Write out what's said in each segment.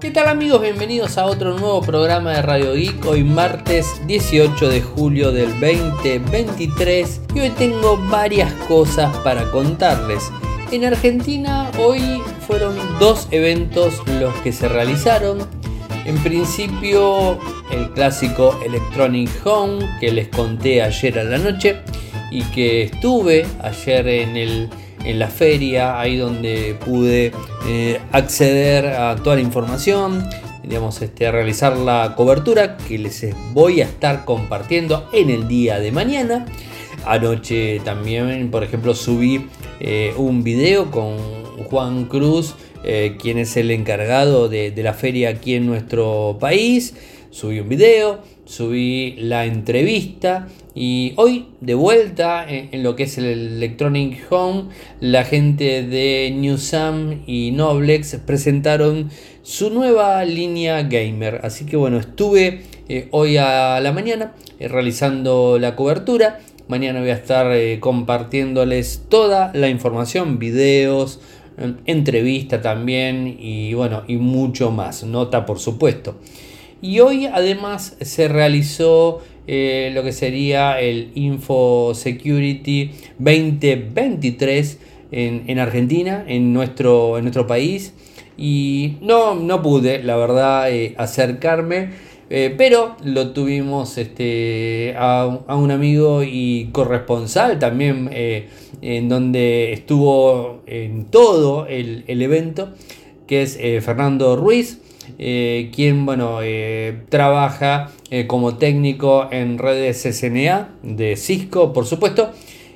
¿Qué tal amigos? Bienvenidos a otro nuevo programa de Radio Geek. Hoy martes 18 de julio del 2023 y hoy tengo varias cosas para contarles. En Argentina hoy fueron dos eventos los que se realizaron. En principio el clásico Electronic Home que les conté ayer a la noche y que estuve ayer en el en la feria, ahí donde pude eh, acceder a toda la información, digamos, este, realizar la cobertura que les voy a estar compartiendo en el día de mañana. Anoche también, por ejemplo, subí eh, un video con Juan Cruz, eh, quien es el encargado de, de la feria aquí en nuestro país. Subí un video, subí la entrevista y hoy de vuelta en, lo que es el Electronic Home, la gente de Newsam y Noblex presentaron su nueva línea gamer. Así que bueno, estuve eh, hoy a la mañana eh, realizando la cobertura. Mañana voy a estar eh, compartiéndoles toda la información, videos, entrevista también y bueno, y mucho más. Nota por supuesto. Y hoy además se realizó eh, lo que sería el Info Security 2023 en, Argentina, en nuestro, en nuestro país. Y no, no pude, la verdad, eh, acercarme. Eh, pero lo tuvimos este, a, un amigo y corresponsal también, en donde estuvo en todo el, el evento, que es Fernando Ruiz. Eh, quien bueno, eh, trabaja eh, como técnico en redes SNA de Cisco, por supuesto,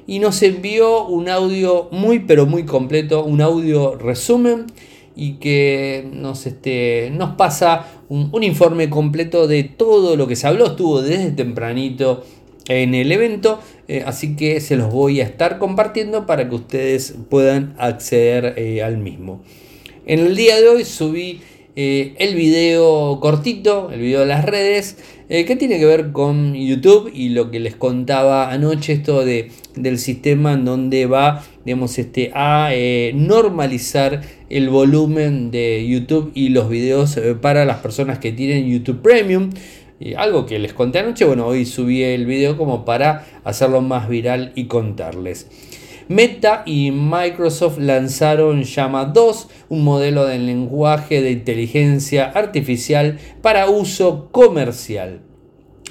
y nos envió un audio muy pero muy completo, un audio resumen y que nos, este, nos pasa un, un informe completo de todo lo que se habló, estuvo desde tempranito en el evento, así que se los voy a estar compartiendo para que ustedes puedan acceder al mismo. En el día de hoy subí eh, el video cortito, el video de las redes, eh, que tiene que ver con YouTube y lo que les contaba anoche, esto de, del sistema en donde va digamos, este, a eh, normalizar el volumen de YouTube y los videos para las personas que tienen YouTube Premium. algo que les conté anoche, bueno, hoy subí el video como para hacerlo más viral y contarles. Meta y Microsoft lanzaron Llama 2, un modelo de lenguaje de inteligencia artificial para uso comercial.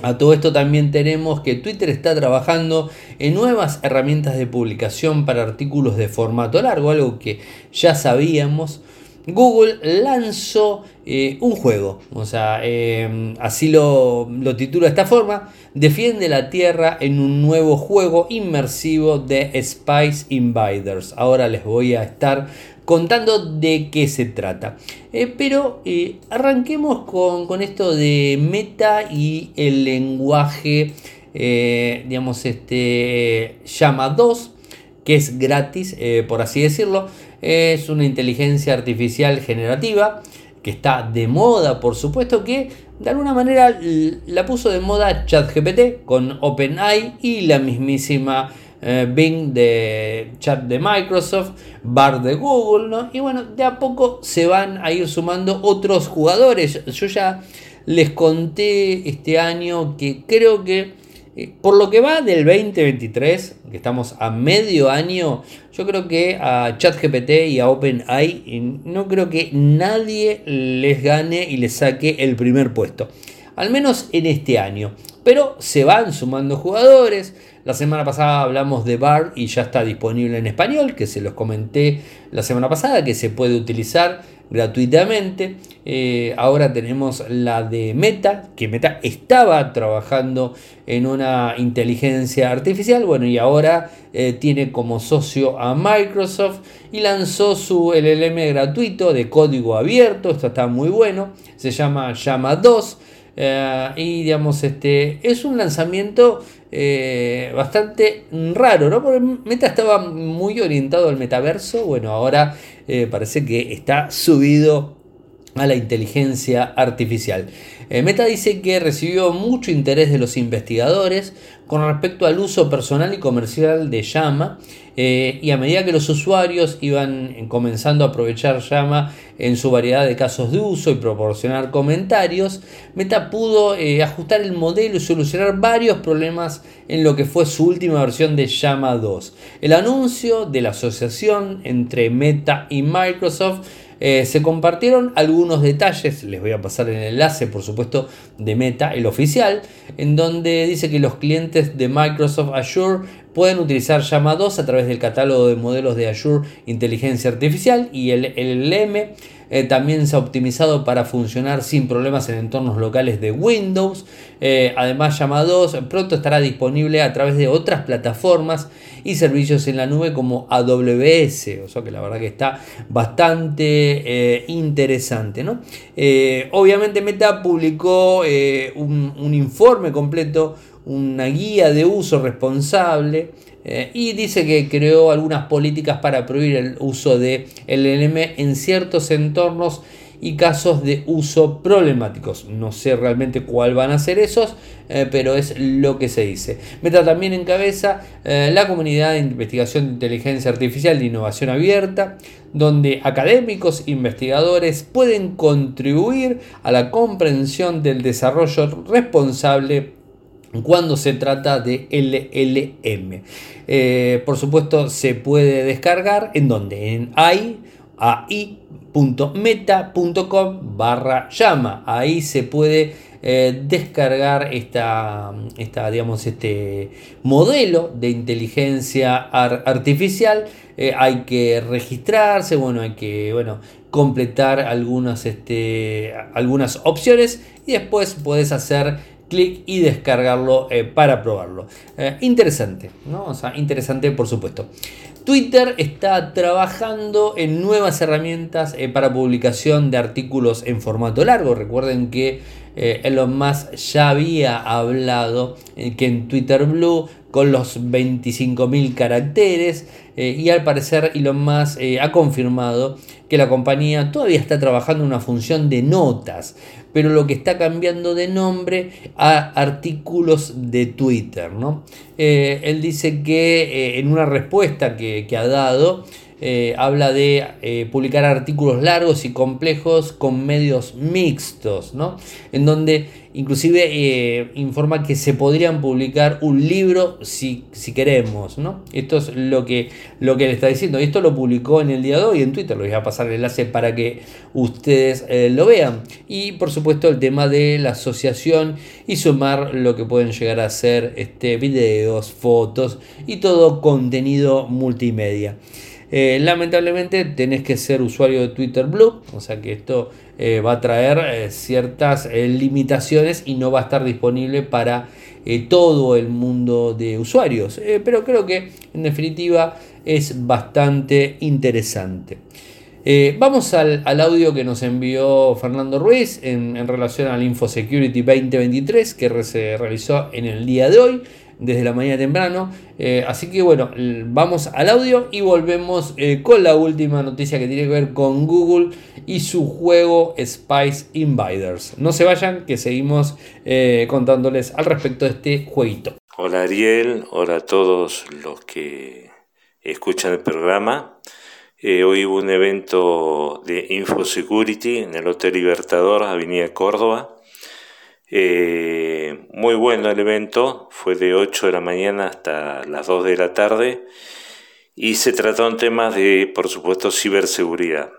A todo esto también tenemos que Twitter está trabajando en nuevas herramientas de publicación para artículos de formato largo, algo que ya sabíamos. Google lanzó eh, un juego, o sea, eh, así lo, lo titula de esta forma, defiende la Tierra en un nuevo juego inmersivo de Spice Invaders. Ahora les voy a estar contando de qué se trata. Eh, pero arranquemos con, con, esto de meta y el lenguaje, digamos, este, llama 2, que es gratis, por así decirlo es una inteligencia artificial generativa que está de moda, por supuesto que de alguna manera la puso de moda ChatGPT con OpenAI y la mismísima eh, Bing de chat de Microsoft, Bar de Google, ¿no? Y bueno, de a poco se van a ir sumando otros jugadores. Yo ya les conté este año que creo que eh, por lo que va del 2023, que estamos a medio año, yo creo que a ChatGPT y a OpenAI no creo que nadie les gane y les saque el primer puesto. Al menos en este año. Pero se van sumando jugadores. La semana pasada hablamos de BAR y ya está disponible en español, que se los comenté la semana pasada, que se puede utilizar gratuitamente. Eh, ahora tenemos la de Meta, que Meta estaba trabajando en una inteligencia artificial, bueno, y ahora eh, tiene como socio a Microsoft y lanzó su LLM gratuito de código abierto, esto está muy bueno, se llama Llama 2. Eh, y digamos, este es un lanzamiento eh, bastante raro, ¿no? Porque Meta estaba muy orientado al metaverso. Bueno, ahora eh, parece que está subido a la inteligencia artificial. Eh, Meta dice que recibió mucho interés de los investigadores con respecto al uso personal y comercial de Llama eh, y a medida que los usuarios iban comenzando a aprovechar Llama en su variedad de casos de uso y proporcionar comentarios, Meta pudo eh, ajustar el modelo y solucionar varios problemas en lo que fue su última versión de Llama 2. El anuncio de la asociación entre Meta y Microsoft eh, se compartieron algunos detalles, les voy a pasar el enlace por supuesto de Meta, el oficial, en donde dice que los clientes de Microsoft Azure pueden utilizar Llama 2 a través del catálogo de modelos de Azure Inteligencia Artificial y el LLM eh, también se ha optimizado para funcionar sin problemas en entornos locales de Windows. Eh, además, Llama 2 pronto estará disponible a través de otras plataformas y servicios en la nube como AWS. O sea que la verdad que está bastante eh, interesante. obviamente Meta publicó un informe completo una guía de uso responsable eh, y dice que creó algunas políticas para prohibir el uso de LLM en ciertos entornos y casos de uso problemáticos. No sé realmente cuál van a ser esos, eh, pero es lo que se dice. Meta también encabeza eh, la comunidad de investigación de inteligencia artificial de innovación abierta, donde académicos, investigadores pueden contribuir a la comprensión del desarrollo responsable cuando se trata de LLM. Eh, por supuesto, se puede descargar en donde en ai.meta.com barra llama. Ahí se puede eh, descargar esta, esta, digamos, este modelo de inteligencia artificial. Eh, hay que registrarse, bueno, hay que bueno, completar algunas, este, algunas opciones y después puedes hacer clic y descargarlo eh, para probarlo. Eh, interesante, ¿no? O sea, interesante por supuesto. Twitter está trabajando en nuevas herramientas eh, para publicación de artículos en formato largo. Recuerden que Elon Musk ya había hablado que en Twitter Blue con los 25.000 caracteres y al parecer Elon Musk ha confirmado que la compañía todavía está trabajando en una función de notas pero lo que está cambiando de nombre a artículos de Twitter. ¿no? Eh, él dice que eh, en una respuesta que, que ha dado, eh, habla de eh, publicar artículos largos y complejos con medios mixtos, ¿no? En donde inclusive eh, informa que se podrían publicar un libro si, si, queremos, ¿no? Esto es lo que, lo que él está diciendo. Esto lo publicó en el día de hoy en Twitter, lo voy a pasar el enlace para que ustedes lo vean. Y por supuesto el tema de la asociación y sumar lo que pueden llegar a ser este, videos, fotos y todo contenido multimedia. Eh, lamentablemente tenés que ser usuario de Twitter Blue, o sea que esto eh, va a traer eh, ciertas limitaciones y no va a estar disponible para todo el mundo de usuarios. pero creo que en definitiva es bastante interesante. vamos al, audio que nos envió Fernando Ruiz en, en relación al InfoSecurity 2023 que se realizó en el día de hoy desde la mañana temprano. Eh, así que bueno, vamos al audio y volvemos eh, con la última noticia que tiene que ver con Google y su juego Spice Invaders. No se vayan, que seguimos eh, contándoles al respecto de este jueguito. Hola Ariel, hola a todos los que escuchan el programa. hoy hubo un evento de InfoSecurity en el Hotel Libertador, Avenida Córdoba. Eh, muy bueno el evento, fue de 8 de la mañana hasta las 2 de la tarde y se trataron temas de, por supuesto, ciberseguridad.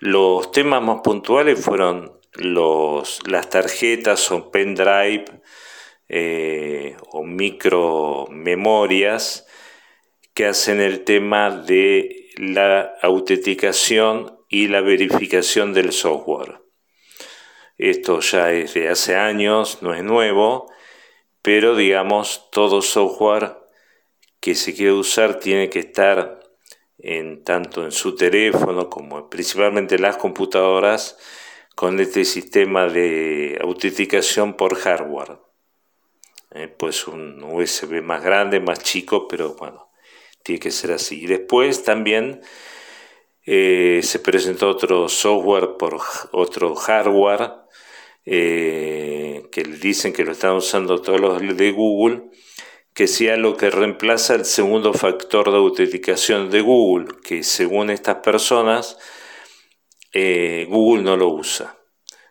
Los temas más puntuales fueron los, las tarjetas o pendrive eh, o micro memorias que hacen el tema de la autenticación y la verificación del software. Esto ya es de hace años, no es nuevo, pero digamos, todo software que se quiere usar tiene que estar en, tanto en su teléfono como principalmente en las computadoras con este sistema de autenticación por hardware. Eh, pues un USB más grande, más chico, pero bueno, tiene que ser así. Y después también Eh, se presentó otro software por otro hardware eh, que dicen que lo están usando todos los de Google, que sea lo que reemplaza el segundo factor de autenticación de Google, que según estas personas eh, Google no lo usa.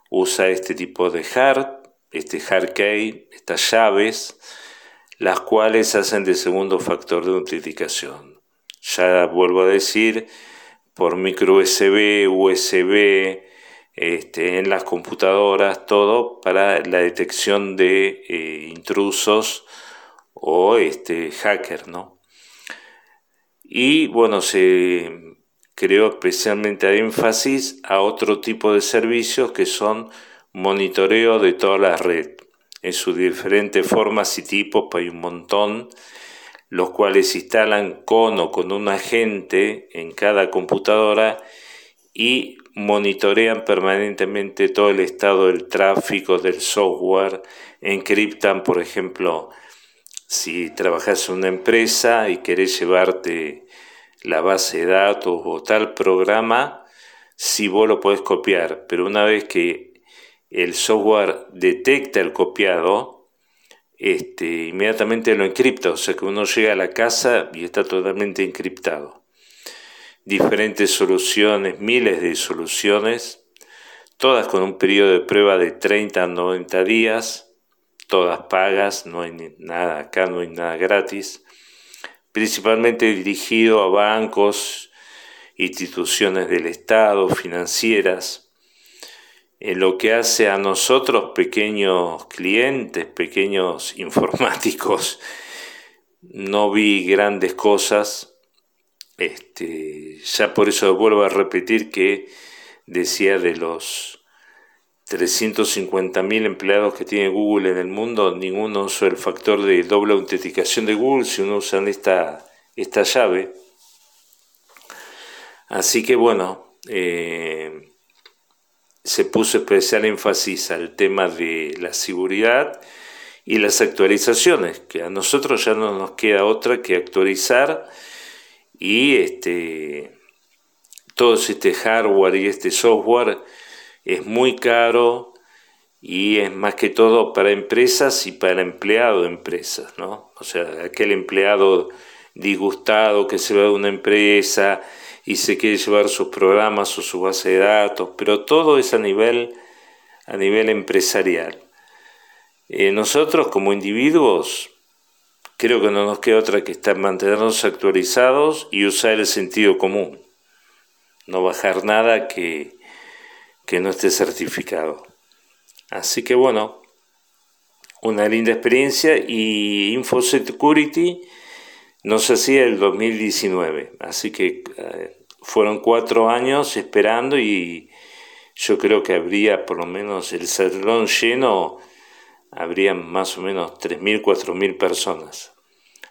Usa este tipo de hard, este hard key, estas llaves, las cuales hacen de segundo factor de autenticación. Ya vuelvo a decir, por micro USB, USB, este, en las computadoras, todo para la detección de eh, intrusos o este, hacker, ¿no? Y bueno, se creó especialmente énfasis a otro tipo de servicios que son monitoreo de toda la red, en sus diferentes formas y tipos, hay un montón, los cuales se instalan con o con un agente en cada computadora y monitorean permanentemente todo el estado del tráfico del software, encriptan, por ejemplo, si trabajas en una empresa y querés llevarte la base de datos o tal programa, si vos lo podés copiar, pero una vez que el software detecta el copiado, este, inmediatamente lo encripta, o sea que uno llega a la casa y está totalmente encriptado. Diferentes soluciones, miles de soluciones, todas con un periodo de prueba de 30 a 90 días, todas pagas, no hay nada acá, no hay nada gratis, principalmente dirigido a bancos, instituciones del Estado, financieras, en lo que hace a nosotros pequeños clientes, pequeños informáticos, no vi grandes cosas. Este, ya por eso vuelvo a repetir que decía de los 350.000 empleados que tiene Google en el mundo, ninguno usa el factor de doble autenticación de Google si uno usa esta, esta llave. Así que bueno, eh, se puso especial énfasis al tema de la seguridad y las actualizaciones, que a nosotros ya no nos queda otra que actualizar y este todo este hardware y este software es muy caro y es más que todo para empresas y para empleado de empresas, ¿no? O sea, aquel empleado disgustado que se va de una empresa y se quiere llevar sus programas o su base de datos, pero todo es a nivel, a nivel empresarial. Eh, nosotros como individuos creo que no nos queda otra que estar mantenernos actualizados y usar el sentido común, no bajar nada que, que no esté certificado. Así que bueno, una linda experiencia y InfoSecurity nos hacía el 2019, así que eh, fueron cuatro años esperando y yo creo que habría por lo menos el salón lleno, habría más o menos 3.000, 4.000 personas.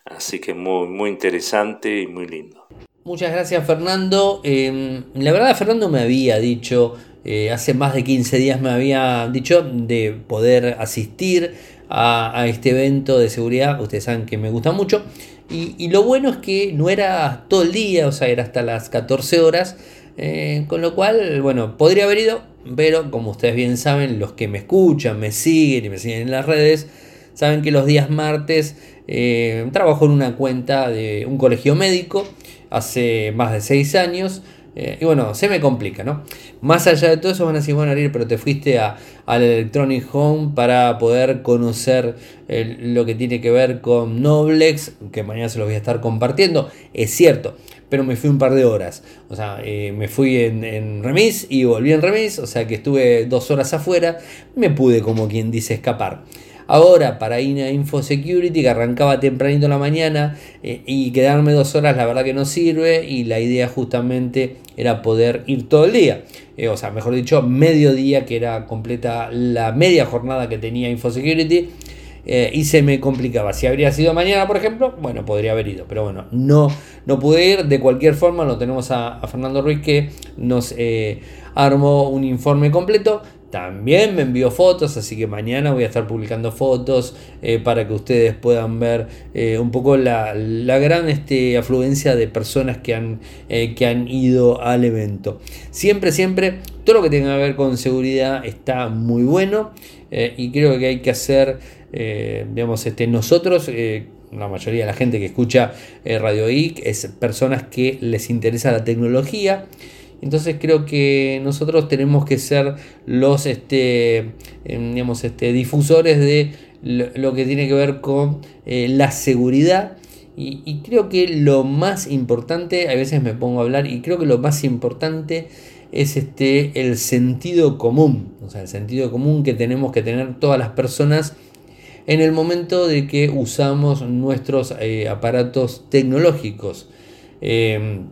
Así que muy, muy interesante y muy lindo. Muchas gracias Fernando. Em, la verdad Fernando me había dicho, eh, hace más de 15 días me había dicho de poder asistir a, a este evento de seguridad. Ustedes saben que me gusta mucho. Y, lo bueno es que no era todo el día, o sea, era hasta las 14 horas. Eh, con lo cual, bueno, podría haber ido, pero como ustedes bien saben, los que me escuchan, me siguen y me siguen en las redes, saben que los días martes eh, trabajo en una cuenta de un colegio médico hace más de 6 años. Eh, y bueno, se me complica, ¿no? Más allá de todo eso van a decir, bueno, Ariel, pero te fuiste a, al Electronic Home para poder conocer lo que tiene que ver con Noblex, que mañana se los voy a estar compartiendo. Es cierto, pero me fui un par de horas. O sea, eh, me fui en, en, remis y volví en remis, o sea que estuve dos horas afuera, me pude, como quien dice, escapar. Ahora, para ir a InfoSecurity, que arrancaba tempranito en la mañana eh, y quedarme dos horas, la verdad que no sirve. Y la idea justamente era poder ir todo el día. Eh, o sea, mejor dicho, medio día, que era completa la media jornada que tenía InfoSecurity. Eh, y se me complicaba. Si habría sido mañana, por ejemplo, bueno, podría haber ido, pero bueno, no, no pude ir. De cualquier forma, lo tenemos a, Fernando Ruiz que nos armó un informe completo también me envió fotos, así que mañana voy a estar publicando fotos eh, para que ustedes puedan ver eh, un poco la, gran este, afluencia de personas que han, eh, que han ido al evento. Siempre, siempre, todo lo que tenga que ver con seguridad está muy bueno y creo que hay que hacer, digamos, este, nosotros la mayoría de la gente que escucha Radio IC es personas que les interesa la tecnología entonces creo que nosotros tenemos que ser los este, em, digamos, este, difusores de lo, que tiene que ver con eh, la seguridad. Y, creo que lo más importante, a veces me pongo a hablar, y creo que lo más importante es este, el sentido común. O sea, el sentido común que tenemos que tener todas las personas en el momento de que usamos nuestros eh, aparatos tecnológicos. Em,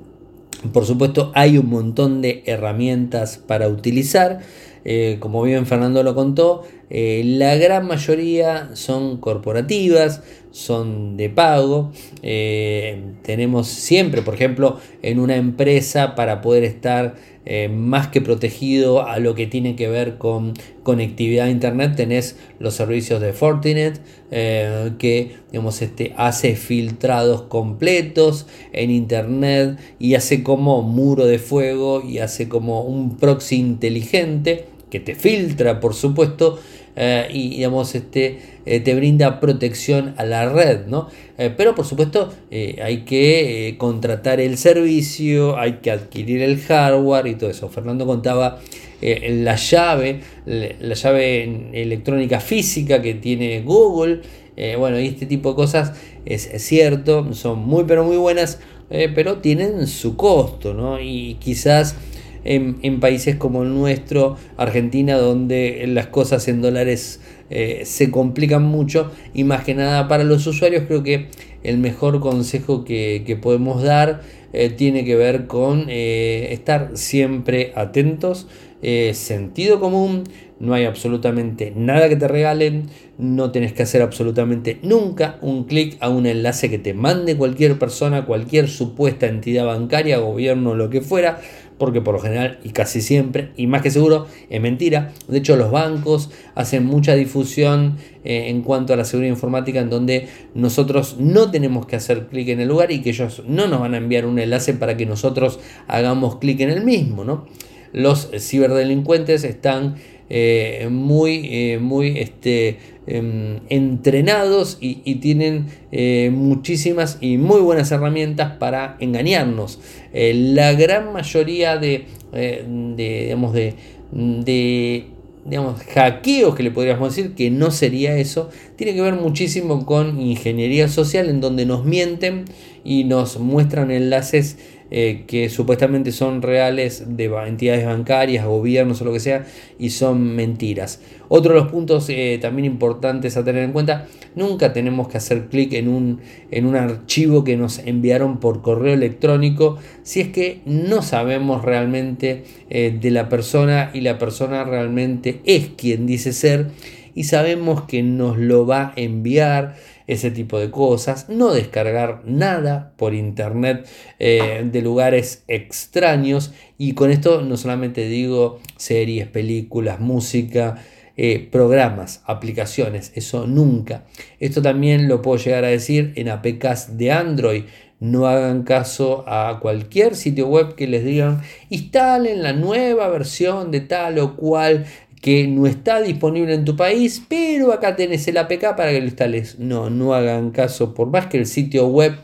por supuesto, hay un montón de herramientas para utilizar. Eh, como bien Fernando lo contó, eh, la gran mayoría son corporativas, son de pago. Eh, tenemos siempre, por ejemplo, en una empresa para poder estar eh, más que protegido a lo que tiene que ver con conectividad a internet, tenés los servicios de Fortinet eh, que digamos, este, hace filtrados completos en internet y hace como muro de fuego y hace como un proxy inteligente que te filtra, por supuesto, y digamos, este, eh, te brinda protección a la red, ¿no? Eh, pero por supuesto hay que contratar el servicio, hay que adquirir el hardware y todo eso. Fernando contaba la llave, la llave electrónica física que tiene Google, bueno, y este tipo de cosas es, es cierto, son muy pero muy buenas, pero tienen su costo, ¿no? Y quizás en, países como el nuestro, Argentina, donde las cosas en dólares eh, se complican mucho. Y más que nada para los usuarios creo que el mejor consejo que, podemos dar eh, tiene que ver con eh, estar siempre atentos, sentido común, no hay absolutamente nada que te regalen, no tienes que hacer absolutamente nunca un clic a un enlace que te mande cualquier persona, cualquier supuesta entidad bancaria, gobierno, lo que fuera, porque por lo general y casi siempre, y más que seguro, es mentira. De hecho, los bancos hacen mucha difusión eh, en cuanto a la seguridad informática en donde nosotros no tenemos que hacer clic en el lugar y que ellos no nos van a enviar un enlace para que nosotros hagamos clic en el mismo. ¿no? Los ciberdelincuentes están eh, muy, eh, muy este, em, entrenados y, tienen eh, muchísimas y muy buenas herramientas para engañarnos. la gran mayoría de, de, digamos, de digamos, hackeos que le podríamos decir, que no sería eso, tiene que ver muchísimo con ingeniería social en donde nos mienten y nos muestran enlaces eh, que supuestamente son reales de entidades bancarias, gobiernos o lo que sea, y son mentiras. Otro de los puntos eh, también importantes a tener en cuenta, nunca tenemos que hacer clic en un, en un archivo que nos enviaron por correo electrónico si es que no sabemos realmente eh, de la persona y la persona realmente es quien dice ser y sabemos que nos lo va a enviar ese tipo de cosas, no descargar nada por internet eh, de lugares extraños y con esto no solamente digo series, películas, música, eh, programas, aplicaciones, eso nunca. Esto también lo puedo llegar a decir en APKs de Android. No hagan caso a cualquier sitio web que les digan instalen la nueva versión de tal o cual que no está disponible en tu país, pero acá tenés el APK para que lo instales. No, no hagan caso, por más que el sitio web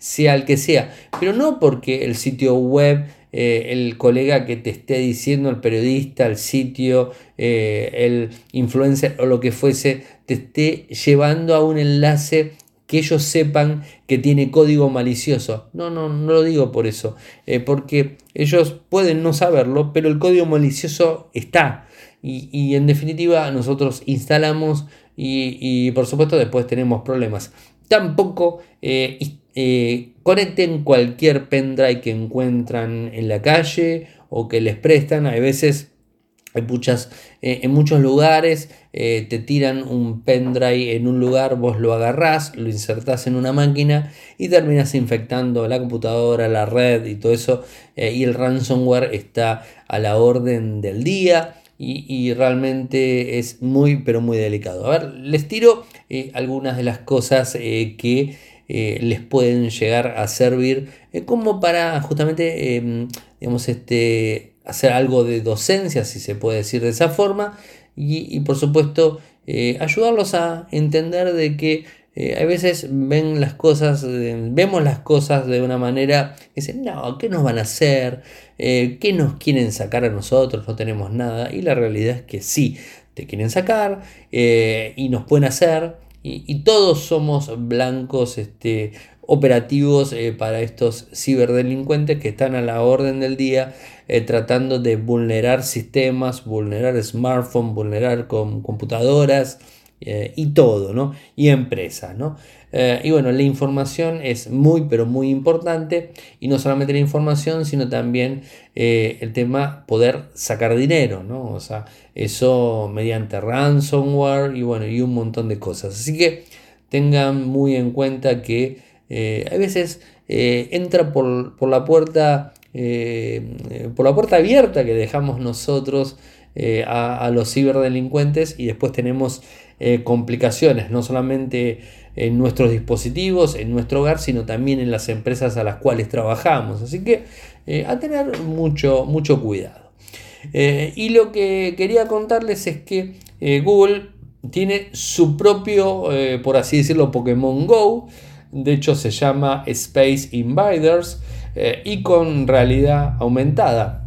sea el que sea, pero no porque el sitio web, eh, el colega que te esté diciendo, el periodista, el sitio, eh, el influencer o lo que fuese, te esté llevando a un enlace que ellos sepan que tiene código malicioso. No, no, no lo digo por eso, eh, porque ellos pueden no saberlo, pero el código malicioso está. Y, en definitiva nosotros instalamos y, por supuesto después tenemos problemas. Tampoco eh, eh, conecten cualquier pendrive que encuentran en la calle o que les prestan. Hay veces hay muchas, eh, en muchos lugares te tiran un pendrive en un lugar, vos lo agarrás, lo insertás en una máquina y terminas infectando la computadora, la red y todo eso. y el ransomware está a la orden del día. Y, realmente es muy, pero muy delicado. A ver, les tiro eh, algunas de las cosas eh, que eh, les pueden llegar a servir como para justamente, em, digamos, este, hacer algo de docencia, si se puede decir de esa forma, y, por supuesto ayudarlos a entender de que a veces ven las cosas, vemos las cosas de una manera que dicen, no, ¿qué nos van a hacer? Eh, ¿Qué nos quieren sacar a nosotros? No tenemos nada. Y la realidad es que sí, te quieren sacar eh, y nos pueden hacer. Y, todos somos blancos este, operativos eh, para estos ciberdelincuentes que están a la orden del día tratando de vulnerar sistemas, vulnerar smartphones, vulnerar computadoras y todo, ¿no? Y empresas, ¿no? Eh, y bueno, la información es muy, pero muy importante. Y no solamente la información, sino también eh, el tema poder sacar dinero, ¿no? O sea, eso mediante ransomware y bueno, y un montón de cosas. Así que tengan muy en cuenta que eh, a veces entra por, la puerta. por la puerta abierta que dejamos nosotros a, los ciberdelincuentes y después tenemos complicaciones, no solamente en nuestros dispositivos, en nuestro hogar, sino también en las empresas a las cuales trabajamos. Así que eh, a tener mucho, mucho cuidado. Eh, y lo que quería contarles es que eh, Google tiene su propio, por así decirlo, Pokémon Go. De hecho se llama Space Invaders y con realidad aumentada.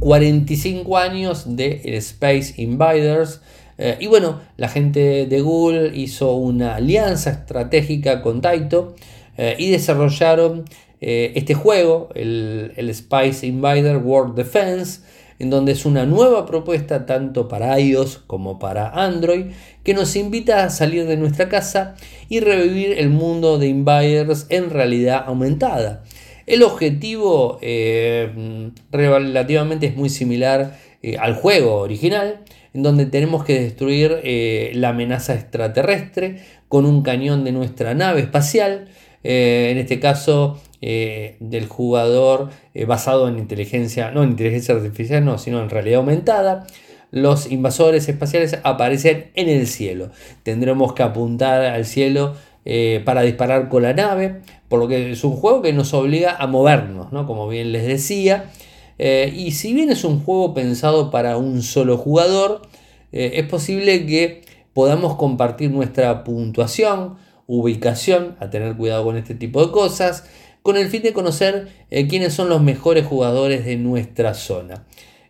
45 años de Space Invaders eh, y bueno, la gente de Google hizo una alianza estratégica con Taito eh, y desarrollaron eh, este juego, el, el, Spice Invader World Defense, en donde es una nueva propuesta tanto para iOS como para Android, que nos invita a salir de nuestra casa y revivir el mundo de Invaders en realidad aumentada. El objetivo relativamente es muy similar al juego original, en donde tenemos que destruir eh, la amenaza extraterrestre con un cañón de nuestra nave espacial, eh, en este caso eh, del jugador basado en inteligencia, no en inteligencia artificial, no, sino en realidad aumentada. Los invasores espaciales aparecen en el cielo. Tendremos que apuntar al cielo para disparar con la nave, por lo que es un juego que nos obliga a movernos, ¿no? como bien les decía. Eh, y si bien es un juego pensado para un solo jugador, eh, es posible que podamos compartir nuestra puntuación, ubicación, a tener cuidado con este tipo de cosas, con el fin de conocer eh, quiénes son los mejores jugadores de nuestra zona.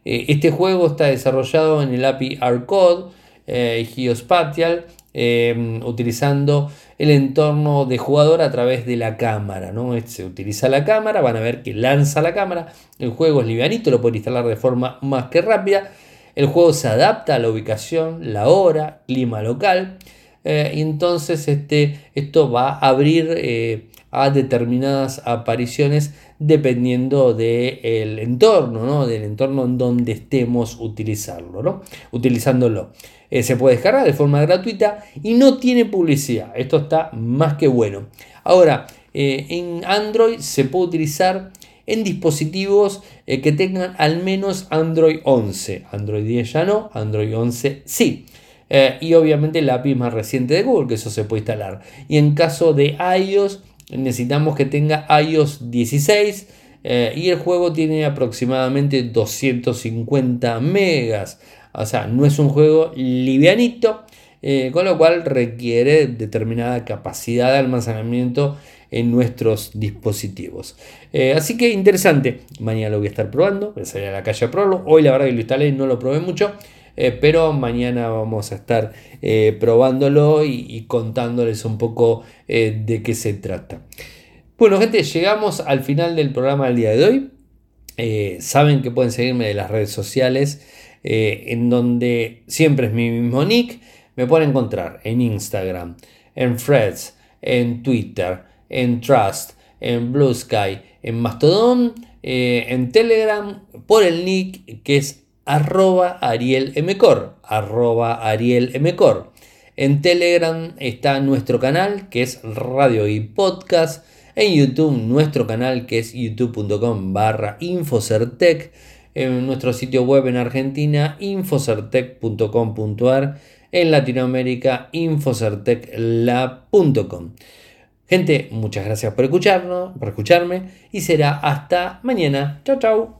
este juego está desarrollado en el API Arcode Geospatial, utilizando el entorno de jugador a través de la cámara. ¿no? Se utiliza la cámara, van a ver que lanza la cámara. El juego es livianito, lo pueden instalar de forma más que rápida. El juego se adapta a la ubicación, la hora, clima local. Eh, entonces este, esto va a abrir eh, a determinadas apariciones dependiendo del entorno, ¿no? del entorno en donde estemos utilizarlo, ¿no? utilizándolo. Eh, se puede descargar de forma gratuita y no tiene publicidad. Esto está más que bueno. Ahora, eh, en Android se puede utilizar en dispositivos eh, que tengan al menos Android 11. Android 10 ya no, Android 11 sí. y obviamente la API más reciente de Google, que eso se puede instalar. Y en caso de iOS, necesitamos que tenga iOS 16. y el juego tiene aproximadamente 250 megas. O sea, no es un juego livianito, eh, con lo cual requiere determinada capacidad de almacenamiento en nuestros dispositivos. Eh, así que interesante, mañana lo voy a estar probando, voy a salir a la calle a probarlo. Hoy la verdad que lo instalé, no lo probé mucho, eh, pero mañana vamos a estar probándolo y, y, contándoles un poco de qué se trata. Bueno gente, llegamos al final del programa del día de hoy. saben que pueden seguirme de las redes sociales. Eh, en donde siempre es mi mismo nick. Me pueden encontrar en Instagram, en Threads, en Twitter, en Trust, en Blue Sky, en Mastodon, eh, en Telegram, por el nick que es arroba arielmcor, arroba arielmcor. En Telegram está nuestro canal que es Radio y Podcast. En YouTube nuestro canal que es youtube.com barra Infocertec. En nuestro sitio web en Argentina, infocertec.com.ar, en Latinoamérica, infocerteclab.com. Gente, muchas gracias por escucharnos, por escucharme y será hasta mañana. Chao, chao.